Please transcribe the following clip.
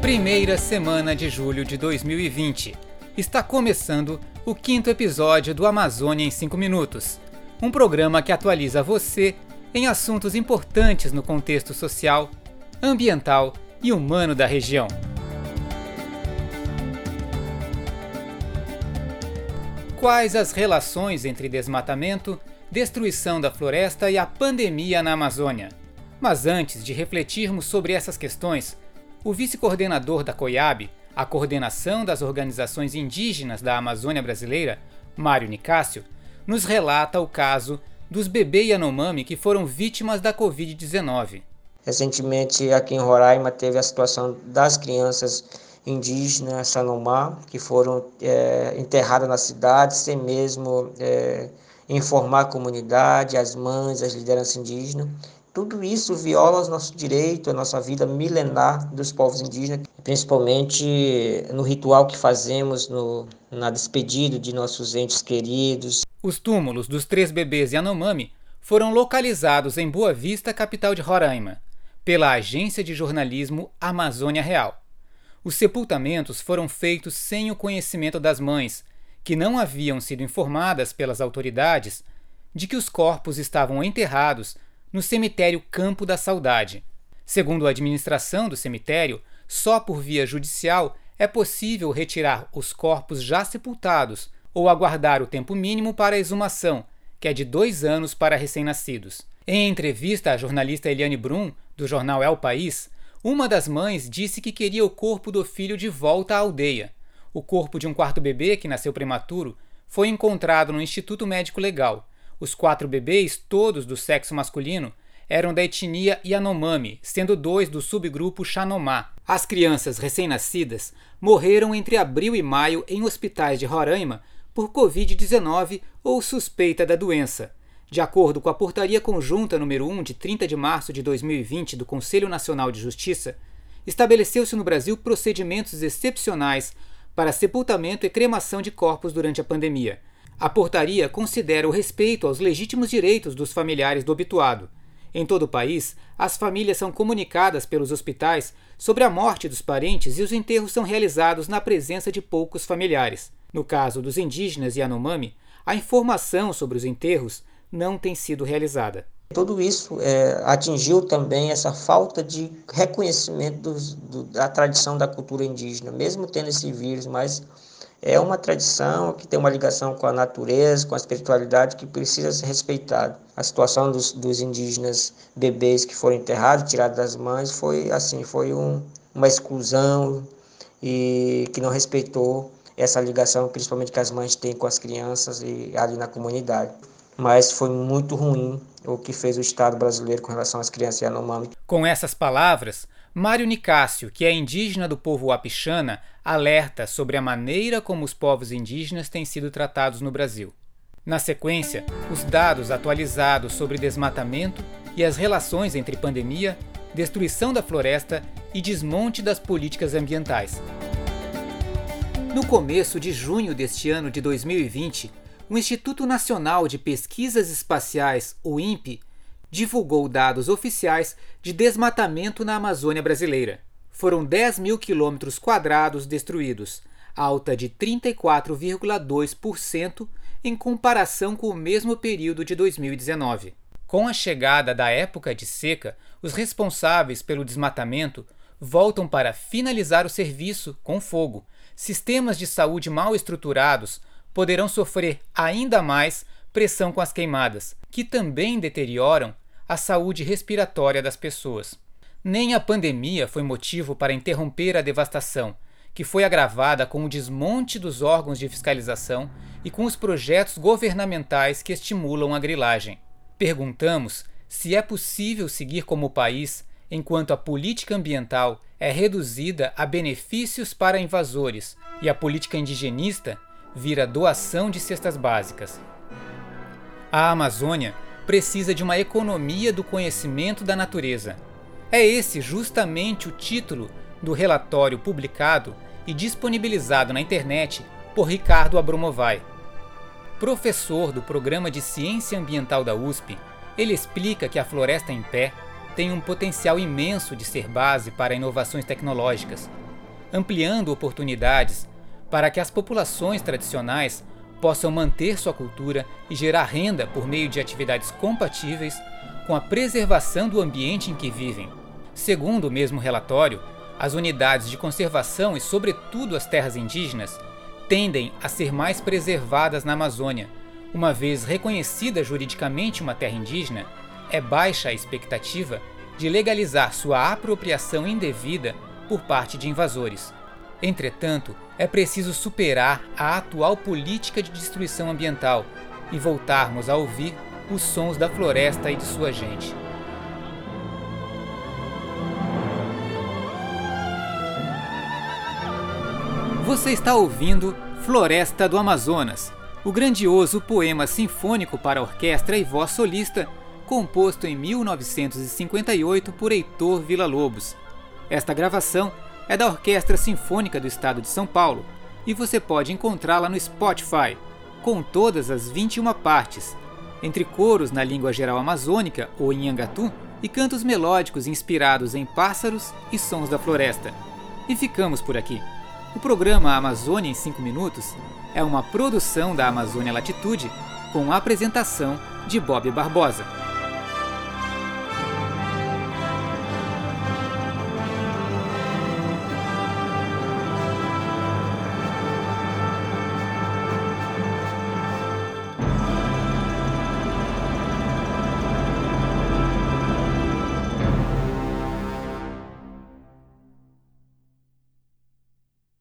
Primeira semana de julho de 2020. Está começando o quinto episódio do Amazônia em 5 Minutos, um programa que atualiza você em assuntos importantes no contexto social, ambiental e humano da região. Quais as relações entre desmatamento, destruição da floresta e a pandemia na Amazônia? Mas antes de refletirmos sobre essas questões, o vice-coordenador da COIAB, a coordenação das organizações indígenas da Amazônia Brasileira, Mário Nicásio, nos relata o caso dos bebês Yanomami que foram vítimas da Covid-19. Recentemente, aqui em Roraima, teve a situação das crianças indígenas Sanomá, que foram é, enterradas na cidade, sem mesmo é, informar a comunidade, as mães, as lideranças indígenas. Tudo isso viola o nosso direito, a nossa vida milenar dos povos indígenas, principalmente no ritual que fazemos no, na despedida de nossos entes queridos. Os túmulos dos três bebês Yanomami foram localizados em Boa Vista, capital de Roraima, pela agência de jornalismo Amazônia Real. Os sepultamentos foram feitos sem o conhecimento das mães, que não haviam sido informadas pelas autoridades de que os corpos estavam enterrados no cemitério Campo da Saudade. Segundo a administração do cemitério, só por via judicial é possível retirar os corpos já sepultados ou aguardar o tempo mínimo para a exumação, que é de dois anos para recém-nascidos. Em entrevista à jornalista Eliane Brum, do jornal El País, uma das mães disse que queria o corpo do filho de volta à aldeia. O corpo de um quarto bebê, que nasceu prematuro, foi encontrado no Instituto Médico Legal os quatro bebês, todos do sexo masculino, eram da etnia Yanomami, sendo dois do subgrupo Xanomá. As crianças recém-nascidas morreram entre abril e maio em hospitais de Roraima por Covid-19 ou suspeita da doença. De acordo com a Portaria Conjunta número 1 de 30 de março de 2020 do Conselho Nacional de Justiça, estabeleceu-se no Brasil procedimentos excepcionais para sepultamento e cremação de corpos durante a pandemia. A portaria considera o respeito aos legítimos direitos dos familiares do obituado. Em todo o país, as famílias são comunicadas pelos hospitais sobre a morte dos parentes e os enterros são realizados na presença de poucos familiares. No caso dos indígenas e Yanomami, a informação sobre os enterros não tem sido realizada. Tudo isso é, atingiu também essa falta de reconhecimento dos, do, da tradição da cultura indígena, mesmo tendo esse vírus, mas é uma tradição que tem uma ligação com a natureza, com a espiritualidade que precisa ser respeitada. A situação dos, dos indígenas bebês que foram enterrados, tirados das mães, foi assim, foi um, uma exclusão e que não respeitou essa ligação, principalmente que as mães têm com as crianças e ali na comunidade. Mas foi muito ruim o que fez o Estado brasileiro com relação às crianças Yanomami. Com essas palavras, Mário Nicásio, que é indígena do povo Wapixana, alerta sobre a maneira como os povos indígenas têm sido tratados no Brasil. Na sequência, os dados atualizados sobre desmatamento e as relações entre pandemia, destruição da floresta e desmonte das políticas ambientais. No começo de junho deste ano de 2020, o Instituto Nacional de Pesquisas Espaciais, o INPE, divulgou dados oficiais de desmatamento na Amazônia brasileira. Foram 10 mil quilômetros quadrados destruídos, alta de 34,2% em comparação com o mesmo período de 2019. Com a chegada da época de seca, os responsáveis pelo desmatamento voltam para finalizar o serviço com fogo. Sistemas de saúde mal estruturados poderão sofrer ainda mais pressão com as queimadas, que também deterioram a saúde respiratória das pessoas. Nem a pandemia foi motivo para interromper a devastação, que foi agravada com o desmonte dos órgãos de fiscalização e com os projetos governamentais que estimulam a grilagem. Perguntamos se é possível seguir como país enquanto a política ambiental é reduzida a benefícios para invasores e a política indigenista vira doação de cestas básicas. A Amazônia precisa de uma economia do conhecimento da natureza. É esse justamente o título do relatório publicado e disponibilizado na internet por Ricardo Abromovai. Professor do Programa de Ciência Ambiental da USP, ele explica que a floresta em pé tem um potencial imenso de ser base para inovações tecnológicas, ampliando oportunidades para que as populações tradicionais possam manter sua cultura e gerar renda por meio de atividades compatíveis com a preservação do ambiente em que vivem. Segundo o mesmo relatório, as unidades de conservação e, sobretudo, as terras indígenas tendem a ser mais preservadas na Amazônia. Uma vez reconhecida juridicamente uma terra indígena, é baixa a expectativa de legalizar sua apropriação indevida por parte de invasores. Entretanto, é preciso superar a atual política de destruição ambiental e voltarmos a ouvir os sons da floresta e de sua gente. Você está ouvindo Floresta do Amazonas, o grandioso poema sinfônico para orquestra e voz solista, composto em 1958 por Heitor Villa-Lobos. Esta gravação é da Orquestra Sinfônica do Estado de São Paulo e você pode encontrá-la no Spotify, com todas as 21 partes, entre coros na língua geral amazônica ou em Angatu e cantos melódicos inspirados em pássaros e sons da floresta. E ficamos por aqui. O programa Amazônia em 5 Minutos é uma produção da Amazônia Latitude com a apresentação de Bob Barbosa.